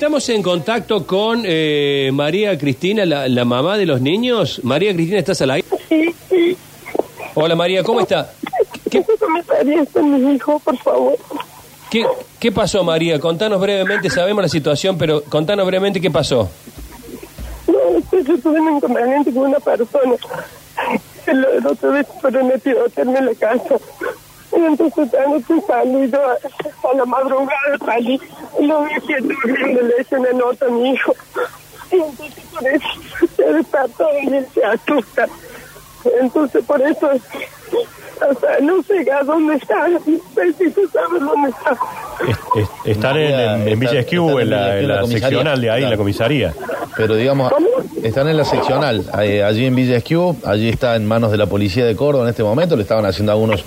Estamos en contacto con eh, María Cristina, la, la mamá de los niños. María Cristina, ¿estás al aire? Sí, sí. Hola María, ¿cómo está? ¿Qué, ¿Qué comisaría con mi hijo, por favor? qué, qué pasó María? Contanos brevemente, sabemos la situación, pero contanos brevemente qué pasó. No, es que yo tuve un inconveniente con una persona. El, otro vez fueron a tirotearme la casa. Y entonces anoche salí yo a, la madrugada salí y lo vi que durmiendo le hice una nota a mi hijo. Y entonces por eso se despertó y él se asusta. Entonces por eso, o sea, no sé a dónde está. No sé si tú sabes dónde está. Es- es- están en, en, en Villa Está- Esquiu, están en la, en la seccional de ahí, en la comisaría. Pero digamos, ¿Cómo? están en la seccional, eh, allí en Villa Esquiu, allí está en manos de la policía de Córdoba en este momento, le estaban haciendo algunos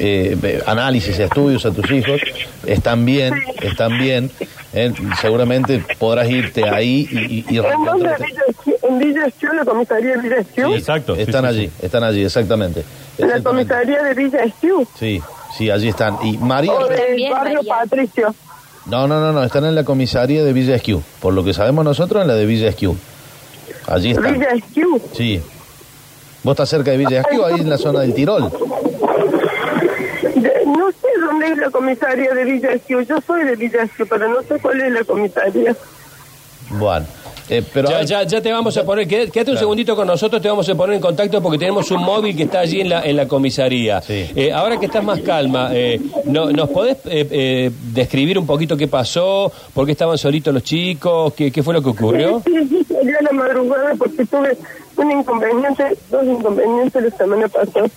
eh, eh, análisis, estudios a tus hijos, están bien, están bien, eh, seguramente podrás irte ahí y, y- y ¿En. Villa Esquiú? ¿En Villa Esquiú, la comisaría de Villa Esquiú? Sí, exacto. Están sí, allí, sí. están allí, exactamente. ¿En la comisaría de Villa Esquiú? Sí, sí, allí están. Y María... ¿O del Bien, barrio María. Patricio? No, no, no, no, están en la comisaría de Villa Esquiu. Por lo que sabemos nosotros, en la de Villa Esquiu. Allí están. Villa Esquiú. Sí. ¿Vos estás cerca de Villa Esquiu, ahí en la zona del Tirol? De- no sé dónde es la comisaría de Villa Esquiú. Yo soy de Villa Esquiú, pero no sé cuál es la comisaría. Bueno, eh, pero... Ya, ya, ya te vamos a poner, quédate un segundito con nosotros, te vamos a poner en contacto porque tenemos un móvil que está allí en la, en la comisaría. Sí. Eh, ahora que estás más calma, eh, no- ¿nos podés eh, eh, describir un poquito qué pasó? ¿Por qué estaban solitos los chicos? ¿Qué, qué fue lo que ocurrió? Sí, sí, salí a la madrugada porque tuve un inconveniente, dos inconvenientes la semana pasada.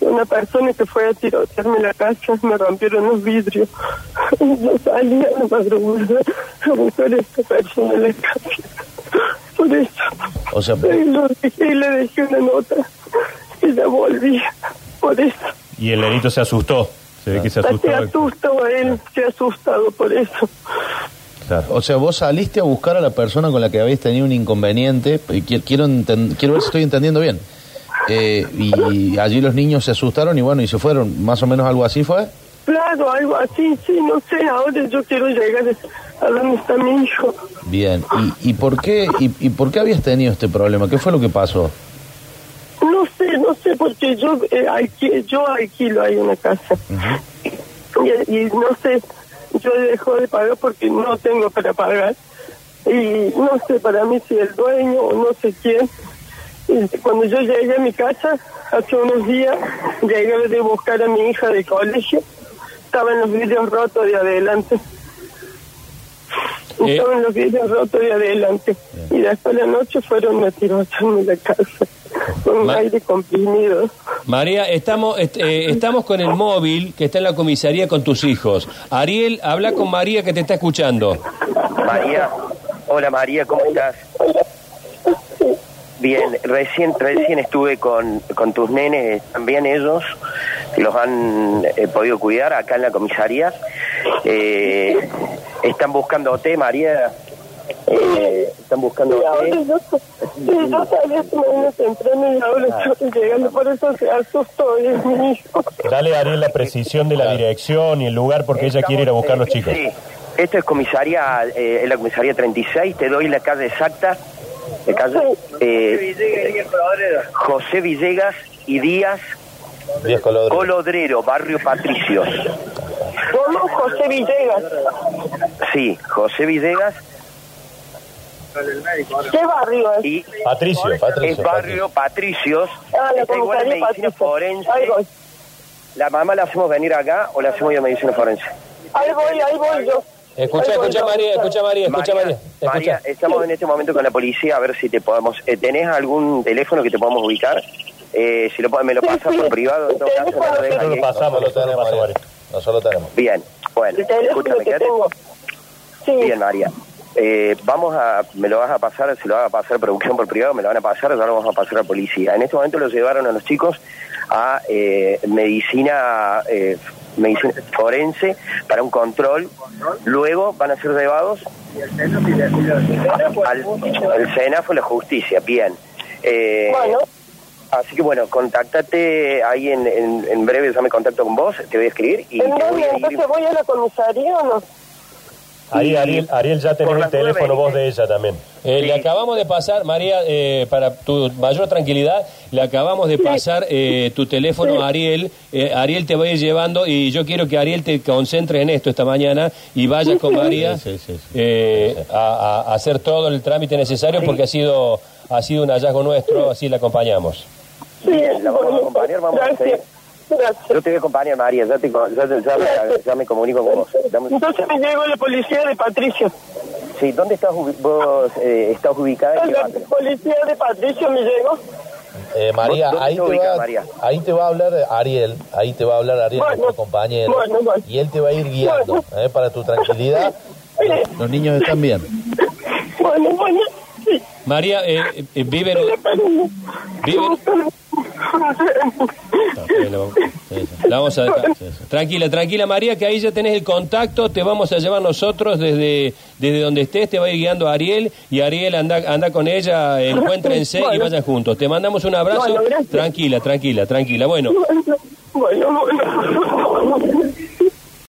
Una persona que fue a tirotearme la casa, me rompieron los vidrios. Yo salí a la madrugada a buscar a esta persona en la casa. Por eso, O sea, y lo dejé y le dejé una nota. Y ya volví. Por eso. Y el nenito se asustó. Se ve que se asustó. Se asustó a él, se ha asustado por eso. Claro. o sea, vos saliste a buscar a la persona con la que habéis tenido un inconveniente, quiero, enten- quiero ver si estoy entendiendo bien. Eh, y allí los niños se asustaron y bueno, y se fueron, más o menos algo así fue. Claro, algo así, sí, no sé, ahora yo quiero llegar a donde está mi hijo. Bien, ¿y, y por qué y, y por qué habías tenido este problema? ¿Qué fue lo que pasó? No sé, no sé, porque yo, eh, alqui- yo alquilo ahí una casa. y, y no sé, yo dejo de pagar porque no tengo para pagar. Y no sé para mí si el dueño o no sé quién. Y cuando yo llegué a mi casa, hace unos días, llegué de buscar a mi hija de colegio. Estaban los vidrios rotos de adelante. Eh. Estaban los vidrios rotos de adelante. Y después de la noche fueron a tirotearme la casa. Con Ma- aire comprimido. María, estamos, est- eh, estamos con el móvil que está en la comisaría con tus hijos. Ariel, habla con María que te está escuchando. María, hola María, ¿cómo estás? Bien, recién recién estuve con, con tus nenes, también ellos, los han eh, podido cuidar acá en la comisaría. Eh, están buscándote, María. Eh, están ahora estoy llegando, por eso se asustó mi hijo. Dale, Ariel, la precisión de la dirección y el lugar porque ella quiere ir a buscar a los chicos. Sí, esto es comisaría, eh, es la comisaría 36, te doy la calle exacta. La calle, eh, José Villegas y Díaz. Colodrero, barrio Patricios. ¿Cómo? José Villegas. Sí, José Villegas ¿Qué barrio es? y Patricio. es barrio Patricios. Ah, la Está igual medicina Patricio. forense. Ahí voy. ¿La mamá la hacemos venir acá o la hacemos ir a medicina forense? Ahí voy, ahí voy yo. Escucha, escucha. María, escucha María, escucha María. María, estamos en este momento con la policía a ver si te podemos... eh, ¿Tenés algún teléfono que te podamos ubicar? Eh, si lo, me lo pasas sí. por privado, en todo caso, Nosotros lo ahí. pasamos, lo tenemos, Ariel. nosotros tenemos. Bien, bueno, escúchame, que quédate. tengo. Sí. Bien, María. Eh, vamos a, me lo vas a pasar, se lo va a pasar producción por privado, me lo van a pasar, ahora lo vamos a pasar a policía. En este momento los llevaron a los chicos a eh, medicina, eh, medicina forense para un control. Luego van a ser llevados al, al CENAFO, la justicia. Bien. Eh, Bueno, Así que bueno, contáctate ahí en, en, en breve, ya me contacto con vos, te voy a escribir y ¿en te voy dónde? a ir... Entonces voy a la comisaría o no? Ahí, Ariel, Ariel ya tenés el teléfono vos de ella también. Eh, Sí. Le acabamos de pasar, María, eh, para tu mayor tranquilidad, le acabamos de pasar eh, tu teléfono a Ariel. Eh, Ariel te va a ir llevando y yo quiero que Ariel te concentre en esto esta mañana y vayas con María Sí, sí, sí. eh, a, hacer todo el trámite necesario porque ha sido, ha sido un hallazgo nuestro, así le acompañamos. Sí, La vamos a acompañar, vamos a gracias. Gracias. Yo te voy a acompañar, María, ya, te, ya, te- ya me, ya me comunico con vos. Dame- Entonces me llegó la policía de Patricio. Sí, ¿dónde estás, ubi- vos eh, estás ubicada? ¿En La policía de Patricio me llegó. Eh, María, ¿Dónde ahí te va, María? ahí te va a hablar Ariel, ahí te va a hablar Ariel, Bueno, nuestro compañero, bueno, bueno. y él te va a ir guiando, eh, para tu tranquilidad. Los niños están bien. Bueno, bueno, sí. María, eh, eh, viven... viven La vamos a dejar. Tranquila, tranquila María, que ahí ya tenés el contacto, te vamos a llevar nosotros desde, desde donde estés, te va a ir guiando Ariel y Ariel anda, anda con ella, encuéntrense y vayan juntos. Te mandamos un abrazo. Bueno, tranquila, tranquila, tranquila. Bueno, Bueno, bueno.